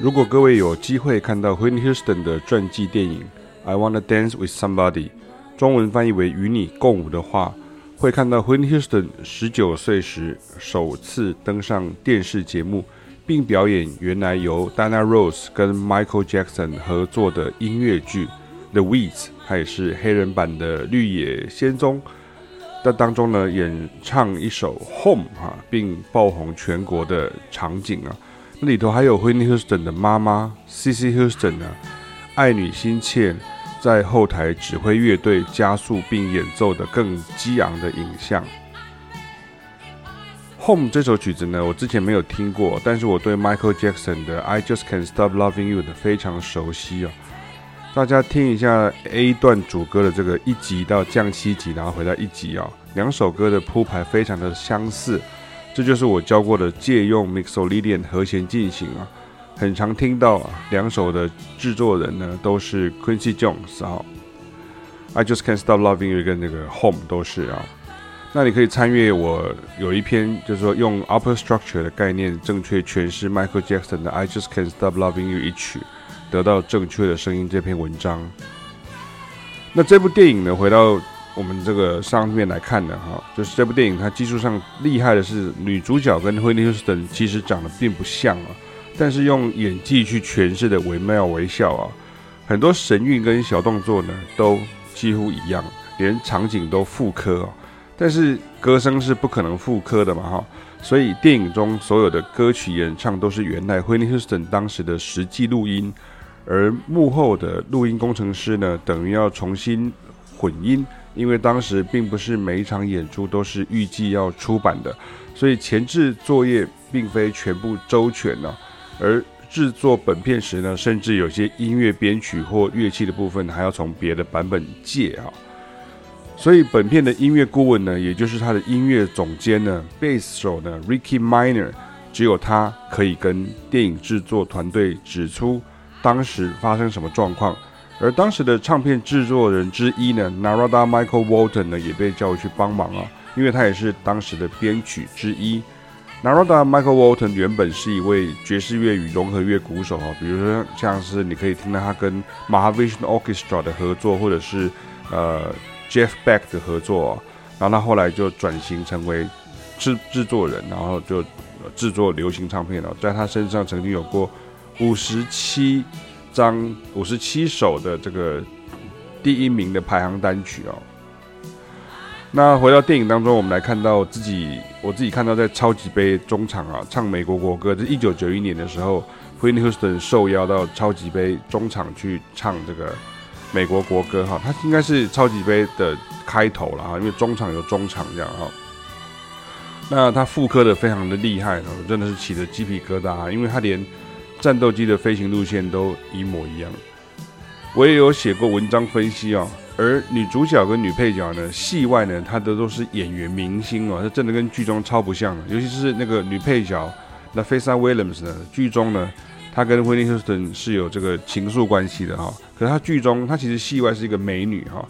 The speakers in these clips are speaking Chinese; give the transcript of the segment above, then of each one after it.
如果各位有机会看到 Whitney Houston 的传记电影《I Wanna Dance with Somebody》，中文翻译为《与你共舞》的话，会看到 Whitney Houston 十九岁时首次登上电视节目，并表演原来由 Dana Rose 跟 Michael Jackson 合作的音乐剧《The Weeds》，它也是黑人版的《绿野仙踪》。在当中呢，演唱一首《Home》哈，并爆红全国的场景啊。那里头还有 Whitney Houston 的妈妈 Cissy Houston 呢，爱女心切，在后台指挥乐队加速并演奏的更激昂的影像。Home 这首曲子呢，我之前没有听过，但是我对 Michael Jackson 的 I Just Can't Stop Loving You 的非常熟悉哦。大家听一下 A 段主歌的这个一级到降七级，然后回到一级啊，两首歌的铺排非常的相似。这就是我教过的借用 Mixolydian 和弦进行啊，很常听到啊，两首的制作人呢都是 Quincy Jones 啊，I Just Can't Stop Loving You 跟那个 Home 都是啊，那你可以参阅我有一篇就是说用 Upper Structure 的概念正确诠释 Michael Jackson 的 I Just Can't Stop Loving You 一曲，得到正确的声音这篇文章。那这部电影呢，回到。我们这个上面来看的哈，就是这部电影它技术上厉害的是女主角跟 Whitney Houston 其实长得并不像啊，但是用演技去诠释的惟妙惟肖啊，很多神韵跟小动作呢都几乎一样，连场景都复刻啊，但是歌声是不可能复刻的嘛哈，所以电影中所有的歌曲演唱都是原来 Whitney Houston 当时的实际录音，而幕后的录音工程师呢，等于要重新混音。因为当时并不是每一场演出都是预计要出版的，所以前置作业并非全部周全呢、而制作本片时呢，甚至有些音乐编曲或乐器的部分还要从别的版本借啊。所以本片的音乐顾问呢，也就是他的音乐总监呢，贝斯手呢，Ricky Minor，只有他可以跟电影制作团队指出当时发生什么状况。而当时的唱片制作人之一呢，Narada Michael Walton 呢，也被叫去帮忙啊，因为他也是当时的编曲之一。Narada Michael Walton 原本是一位爵士乐与融合乐鼓手啊，比如说像是你可以听到他跟 Mahavishnu Orchestra 的合作，或者是呃 Jeff Beck 的合作，然后他后来就转型成为制制作人，然后就制作流行唱片了，在他身上曾经有过五十七。张五十七首的这个第一名的排行单曲哦。那回到电影当中，我们来看到自己，我自己看到在超级杯中场啊，唱美国国歌。这一九九一年的时候，Whitney Houston 受邀到超级杯中场去唱这个美国国歌哈，它应该是超级杯的开头了哈，因为中场有中场这样哈。那他复刻的非常的厉害，真的是起了鸡皮疙瘩，啊因为他连。战斗机的飞行路线都一模一样，我也有写过文章分析啊。而女主角跟女配角呢，戏外呢，她的都是演员明星哦，她真的跟剧中超不像的。尤其是那个女配角，Nafessa Williams 呢，剧中呢，她跟 Whitney Houston 是有这个情愫关系的哈。可是她剧中，她其实戏外是一个美女哈，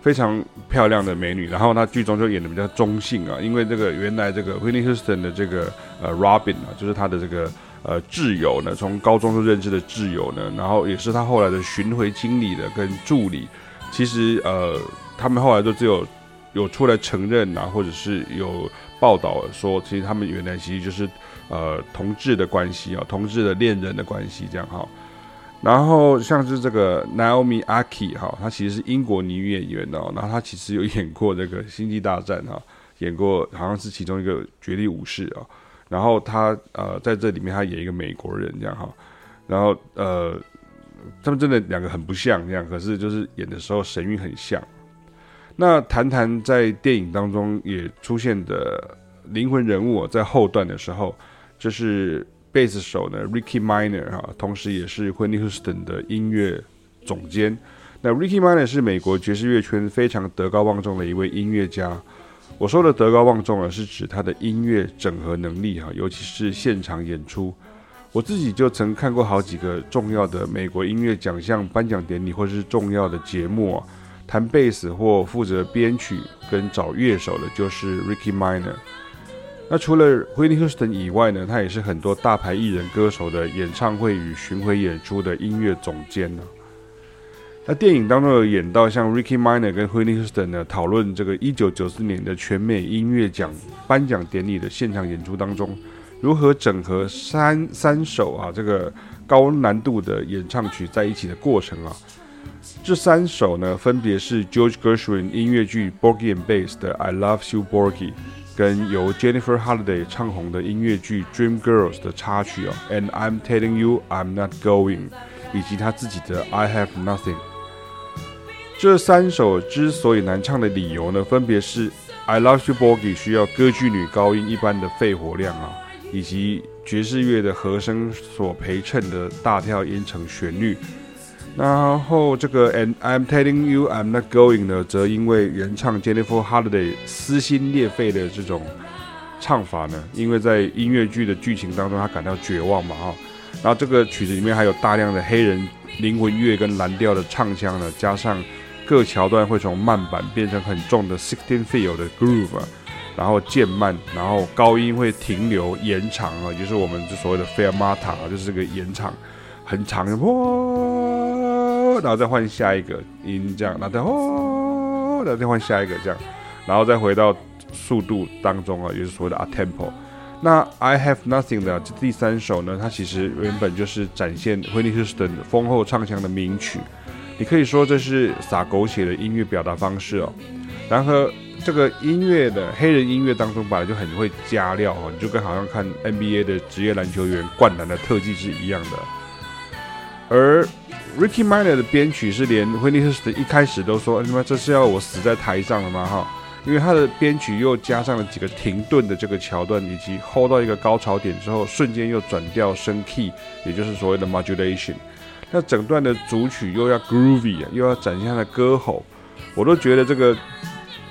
非常漂亮的美女。然后她剧中就演的比较中性啊，因为这个原来这个 Whitney Houston 的这个呃 Robin 啊，就是她的这个。呃，挚友呢，从高中就认识的挚友呢，然后也是他后来的巡回经理的跟助理。其实呃，他们后来都只有有出来承认啊，或者是有报道说，其实他们原来其实就是呃同志的关系啊，同志的恋人的关系这样哈。然后像是这个 Naomi Ackie 哈，她其实是英国女演员哦，然后她其实有演过这个《星际大战》哈，演过好像是其中一个绝地武士啊。然后他呃在这里面他演一个美国人这样哈，然后呃他们真的两个很不像这样，可是就是演的时候神韵很像。那谈谈在电影当中也出现的灵魂人物，在后段的时候，就是贝斯手呢，Ricky Minor 哈，同时也是 w h i n Houston 的音乐总监。那 Ricky Minor 是美国爵士乐圈非常德高望重的一位音乐家。我说的德高望重啊，是指他的音乐整合能力哈，尤其是现场演出。我自己就曾看过好几个重要的美国音乐奖项颁奖典礼，或者是重要的节目啊，弹贝斯或负责编曲跟找乐手的，就是 Ricky Miner。那除了 Whitney Houston 以外呢，他也是很多大牌艺人歌手的演唱会与巡回演出的音乐总监呢。那电影当中有演到像 Ricky Minor 跟 Whitney Houston 呢，讨论这个1994年的全美音乐奖颁奖典礼的现场演出当中。如何整合三三首啊这个高难度的演唱曲在一起的过程啊？这三首呢，分别是 George Gershwin 音乐剧 Borgy and Bass 的 I Love You Porgy，跟由 Jennifer Holliday 唱红的音乐剧 Dreamgirls 的插曲啊，And I'm Telling You I'm Not Going，以及他自己的 I Have Nothing。这三首之所以难唱的理由呢，分别是 I Love You Porgy 需要歌剧女高音一般的肺活量啊。以及爵士乐的和声所陪衬的大跳音程旋律，然后这个 And I'm telling you I'm not going 呢，则因为原唱 Jennifer Holliday 撕心裂肺的这种唱法呢，因为在音乐剧的剧情当中，他感到绝望嘛哈，然后这个曲子里面还有大量的黑人灵魂乐跟蓝调的唱腔呢，加上各桥段会从慢板变成很重的 sixteen feel 的 groove。然后渐慢，然后高音会停留延长啊，就是我们所谓的 fermata 啊，就是这个延长很长的，哇，然后再换下一个音这样，然后再哇，然后再换下一个这样，然后再回到速度当中啊，也就是所谓的 atempo。那 I Have Nothing 的这第三首呢，它其实原本就是展现 Whitney Houston 丰厚唱腔的名曲，你可以说这是撒狗血的音乐表达方式哦，然后。这个音乐的黑人音乐当中本来就很会加料哦，你就跟好像看 NBA 的职业篮球员灌篮的特技是一样的。而 Ricky Miner 的编曲是连 Whitney Houston 一开始都说：“什么这是要我死在台上了吗？”哈，因为他的编曲又加上了几个停顿的这个桥段，以及 hold 到一个高潮点之后，瞬间又转调升 key，也就是所谓的 modulation。那整段的主曲又要 groovy 啊，又要展现他的歌喉，我都觉得这个。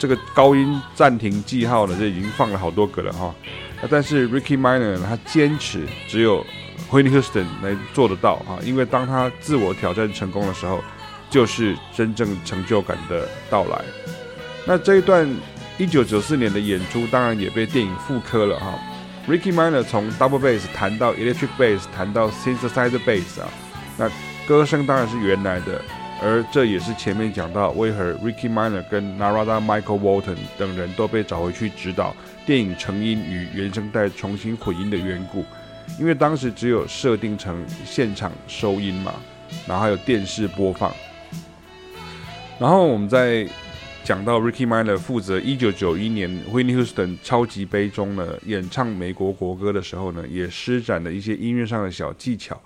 这个高音暂停记号呢，这已经放了好多个了哈。那但是 Ricky Minor，他坚持只有 Whitney Houston 来做得到哈，因为当他自我挑战成功的时候，就是真正成就感的到来。那这一段1994年的演出，当然也被电影复刻了哈。Ricky Minor 从 Double Bass 弹到 Electric Bass，弹到 Synthesizer Bass 啊，那歌声当然是原来的。而这也是前面讲到为何 Ricky Miner 跟 Narada Michael Walton 等人都被找回去指导电影成音与原声带重新混音的缘故，因为当时只有设定成现场收音嘛，然后还有电视播放。然后我们在讲到 Ricky Miner 负责1991年 Whitney Houston 超级杯中呢演唱美国国歌的时候呢，也施展了一些音乐上的小技巧。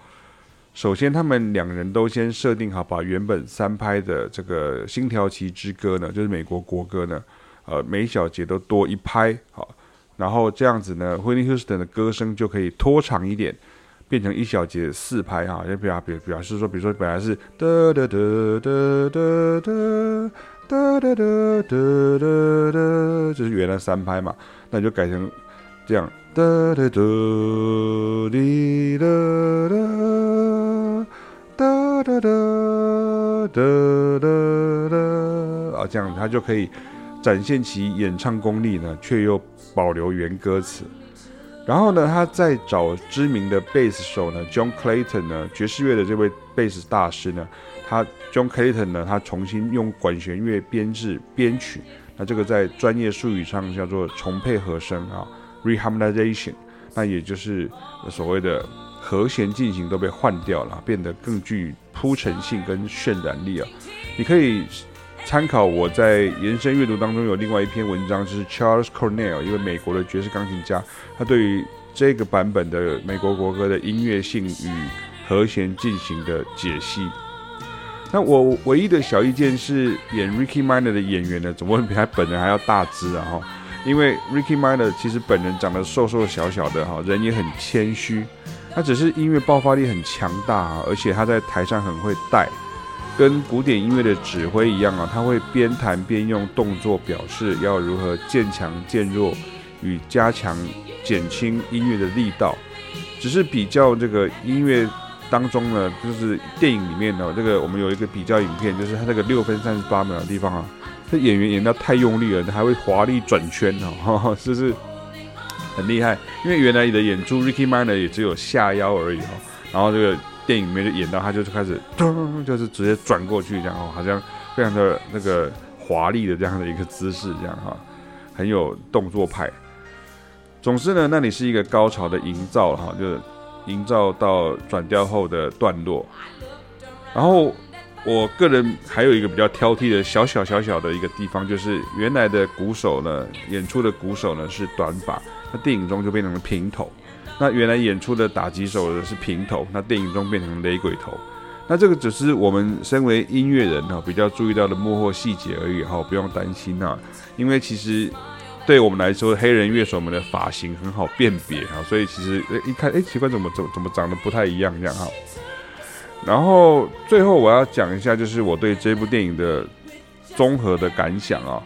首先，他们两人都先设定好，把原本三拍的这个《星条旗之歌》呢，就是美国国歌呢，呃，每小节都多一拍，好，然后这样子呢，Whitney Houston 的歌声就可以拖长一点，变成一小节四拍哈，就表表表示说，比如说本来是哒哒哒哒哒哒哒哒哒哒哒，就是原来三拍嘛，那就改成这样哒哒哒，啊，这样他就可以展现其演唱功力呢，却又保留原歌词。然后呢，他再找知名的贝斯手呢，John Clayton 呢，爵士乐的这位贝斯大师呢，他 John Clayton 呢，他重新用管弦乐编制编曲，那这个在专业术语上叫做重配和声啊。Reharmonization，那也就是所谓的和弦进行都被换掉了，变得更具铺陈性跟渲染力啊。你可以参考我在延伸阅读当中有另外一篇文章，就是 Charles Cornell，一位美国的爵士钢琴家，他对于这个版本的美国国歌的音乐性与和弦进行的解析。那我唯一的小意见是，演 Ricky Minor 的演员呢，怎么会比他本人还要大只啊？哈，因为 Ricky m i n e r 其实本人长得瘦瘦小小的，哈，人也很谦虚。他只是音乐爆发力很强大啊，而且他在台上很会带，跟古典音乐的指挥一样啊，他会边弹边用动作表示要如何渐强渐弱与加强减轻音乐的力道。只是比较这个音乐。当中呢，就是电影里面呢，这个我们有一个比较影片，就是他那个六分三十八秒的地方啊，这演员演到太用力了，他还会华丽转圈哦，是不是很厉害？因为原来你的演出，Ricky Minor 也只有下腰而已哈，然后这个电影里面就演到他就是开始，就是直接转过去这样哦，好像非常的那个华丽的这样的一个姿势这样哈，很有动作派。总之呢，那里是一个高潮的营造哈，就是。营造到转调后的段落，然后我个人还有一个比较挑剔的小小小小的一个地方，就是原来的鼓手呢，演出的鼓手呢是短发，那电影中就变成了平头；那原来演出的打击手呢是平头，那电影中变成雷鬼头。那这个只是我们身为音乐人哈比较注意到的幕后细节而已哈，不用担心啊，因为其实。对我们来说，黑人乐手们的发型很好辨别哈，所以其实一看，哎，奇怪，怎么怎么怎么长得不太一样这样哈。然后最后我要讲一下，就是我对这部电影的综合的感想啊。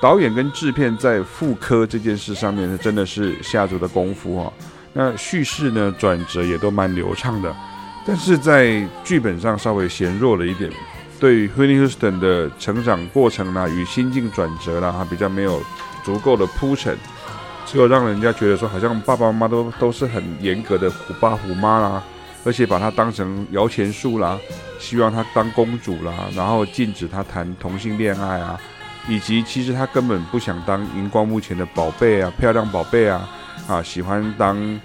导演跟制片在复刻这件事上面呢，真的是下足的功夫哈。那叙事呢，转折也都蛮流畅的，但是在剧本上稍微显弱了一点。对于 Whitney Houston 的成长过程呢，与心境转折呢，哈，比较没有。足够的铺陈，只有让人家觉得说，好像爸爸妈妈都都是很严格的虎爸虎妈啦，而且把她当成摇钱树啦，希望她当公主啦，然后禁止她谈同性恋爱啊，以及其实她根本不想当荧光幕前的宝贝啊，漂亮宝贝啊，啊，喜欢当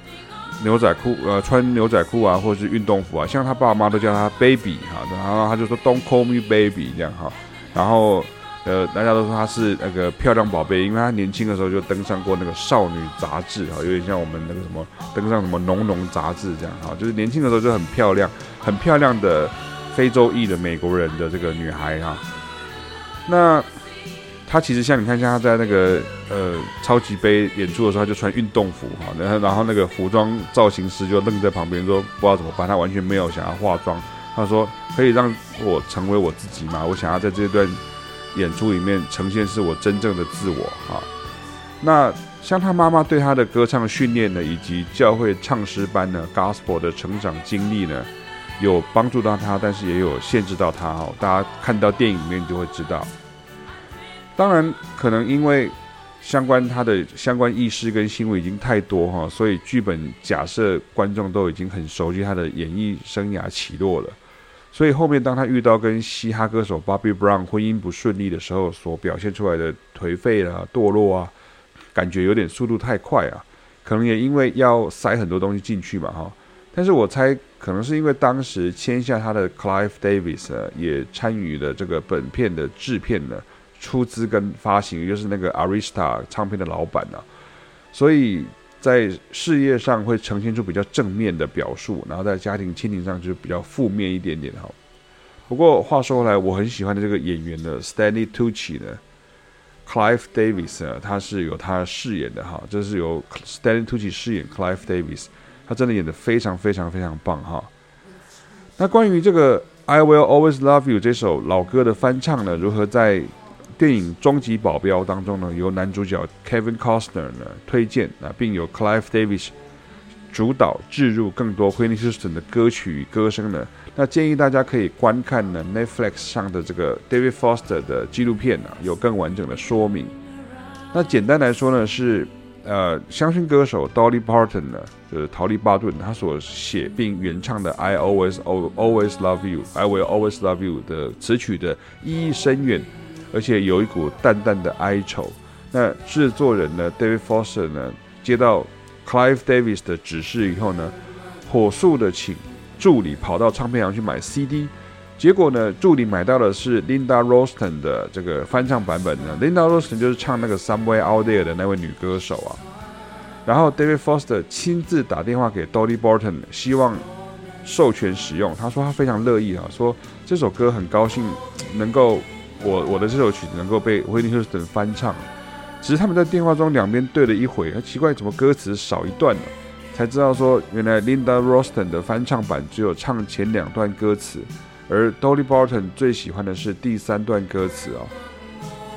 牛仔裤呃，穿牛仔裤啊，或者是运动服啊，像她爸妈都叫她 baby 哈，然后她就说 Don't call me baby 这样哈，然后。呃，大家都说她是那个漂亮宝贝，因为她年轻的时候就登上过那个少女杂志哈，有点像我们那个什么登上什么浓浓杂志这样哈，就是年轻的时候就很漂亮，很漂亮的非洲裔的美国人的这个女孩哈。那她其实像你看，像她在那个呃超级杯演出的时候，她就穿运动服哈，然后然后那个服装造型师就愣在旁边说不知道怎么办，她完全没有想要化妆，她说可以让我成为我自己吗？我想要在这段。演出里面呈现是我真正的自我哈，那像他妈妈对他的歌唱训练呢，以及教会唱诗班呢，Gospel 的成长经历呢，有帮助到他，但是也有限制到他哈。大家看到电影里面就会知道。当然，可能因为相关他的相关意识跟新闻已经太多哈，所以剧本假设观众都已经很熟悉他的演艺生涯起落了。所以后面，当他遇到跟嘻哈歌手 Bobby Brown 婚姻不顺利的时候，所表现出来的颓废啊、堕落啊，感觉有点速度太快啊。可能也因为要塞很多东西进去嘛，哈。但是我猜，可能是因为当时签下他的 Clive Davis 也参与了这个本片的制片呢，出资跟发行，就是那个 Arista 唱片的老板啊，所以。在事业上会呈现出比较正面的表述，然后在家庭亲情上就是比较负面一点点哈。不过话说回来，我很喜欢的这个演员呢，Stanley Tucci 呢，Clive Davis 呢，他是有他饰演的哈，这是由 Stanley Tucci 饰演 Clive Davis，他真的演得非常非常非常棒哈。那关于这个 I Will Always Love You 这首老歌的翻唱呢，如何在电影《终极保镖》当中呢，由男主角 Kevin Costner 呢推荐啊，并由 Clive Davis 主导置入更多 Whitney Houston 的歌曲与歌声呢。那建议大家可以观看呢 Netflix 上的这个 David Foster 的纪录片啊，有更完整的说明。那简单来说呢，是呃，乡村歌手 Dolly Parton 呢，就是陶丽巴顿，他所写并原唱的 I Always Always Love You，I Will Always Love You 的词曲的意义深远。而且有一股淡淡的哀愁。那制作人呢，David Foster 呢，接到 Clive Davis 的指示以后呢，火速的请助理跑到唱片行去买 CD。结果呢，助理买到的是 Linda r o s t o n 的这个翻唱版本呢。Linda r o s t o n 就是唱那个 Somewhere Out There 的那位女歌手啊。然后 David Foster 亲自打电话给 Dolly Parton，希望授权使用。他说他非常乐意啊，说这首歌很高兴能够我我的这首曲子能够被 Whitney Houston 翻唱。只是他们在电话中两边对了一回，奇怪怎么歌词少一段了，才知道说原来 Linda Ronstadt 的翻唱版只有唱前两段歌词，而 Dolly Parton 最喜欢的是第三段歌词啊。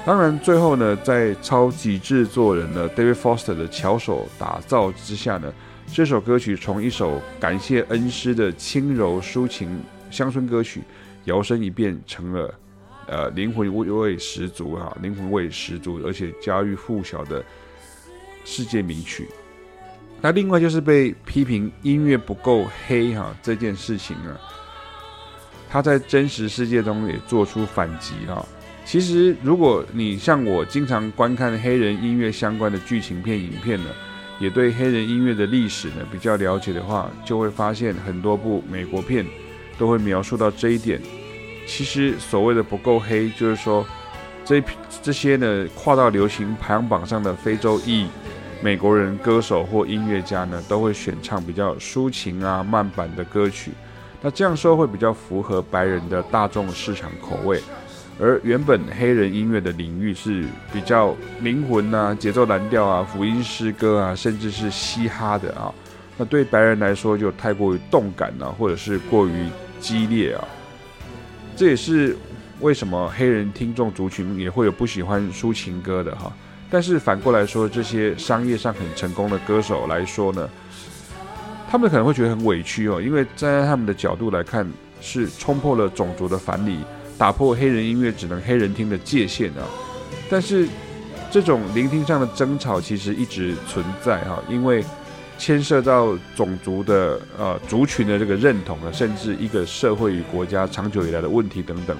当然最后呢，在超级制作人呢 David Foster 的巧手打造之下呢，这首歌曲从一首感谢恩师的轻柔抒情乡村歌曲，摇身一变成了。呃，灵魂味十足哈，灵魂味十足，而且家喻户晓的世界名曲。那另外就是被批评音乐不够黑哈这件事情啊，他在真实世界中也做出反击哈。其实如果你像我经常观看黑人音乐相关的剧情片、影片呢，也对黑人音乐的历史呢比较了解的话，就会发现很多部美国片都会描述到这一点。其实所谓的不够黑，就是说这这些呢跨到流行排行榜上的非洲裔美国人歌手或音乐家呢，都会选唱比较抒情啊慢板的歌曲。那这样说会比较符合白人的大众市场口味。而原本黑人音乐的领域是比较灵魂啊、节奏蓝调啊、福音诗歌啊，甚至是嘻哈的啊。那对白人来说就太过于动感了啊，或者是过于激烈啊。这也是为什么黑人听众族群也会有不喜欢抒情歌的哈，但是反过来说，这些商业上很成功的歌手来说呢，他们可能会觉得很委屈哦，因为站在他们的角度来看，是冲破了种族的藩篱，打破黑人音乐只能黑人听的界限啊。但是这种聆听上的争吵其实一直存在哈，因为。牵涉到种族的呃族群的这个认同啊，甚至一个社会与国家长久以来的问题等等，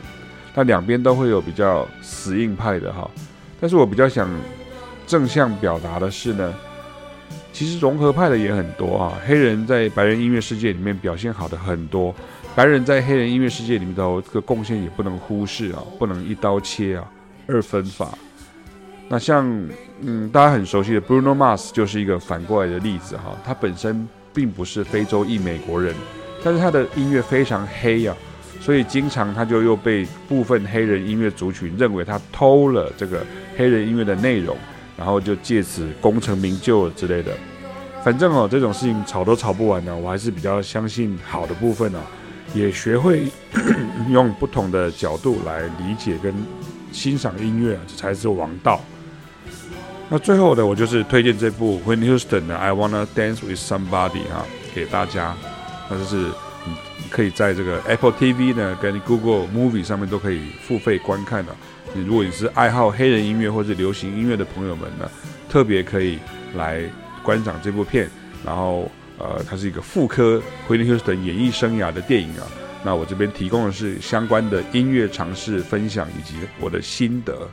那两边都会有比较死硬派的哈。但是我比较想正向表达的是呢，其实融合派的也很多啊。黑人在白人音乐世界里面表现好的很多，白人在黑人音乐世界里面的这个贡献也不能忽视啊，不能一刀切啊，二分法。那像嗯，大家很熟悉的 Bruno Mars 就是一个反过来的例子哈。他本身并不是非洲裔美国人，但是他的音乐非常黑呀、啊，所以经常他就又被部分黑人音乐族群认为他偷了这个黑人音乐的内容，然后就借此功成名就之类的。反正哦，这种事情吵都吵不完呢。我还是比较相信好的部分呢，也学会 用不同的角度来理解跟欣赏音乐，这才是王道。那最后的我就是推荐这部 w i n Houston 的 I Wanna Dance with Somebody 哈，给大家。那就是你可以在这个 Apple TV 呢跟 Google Movie 上面都可以付费观看的。你如果你是爱好黑人音乐或者流行音乐的朋友们呢，特别可以来观赏这部片。然后呃，它是一个复刻 w i n Houston 演艺生涯的电影啊。那我这边提供的是相关的音乐尝试分享以及我的心得。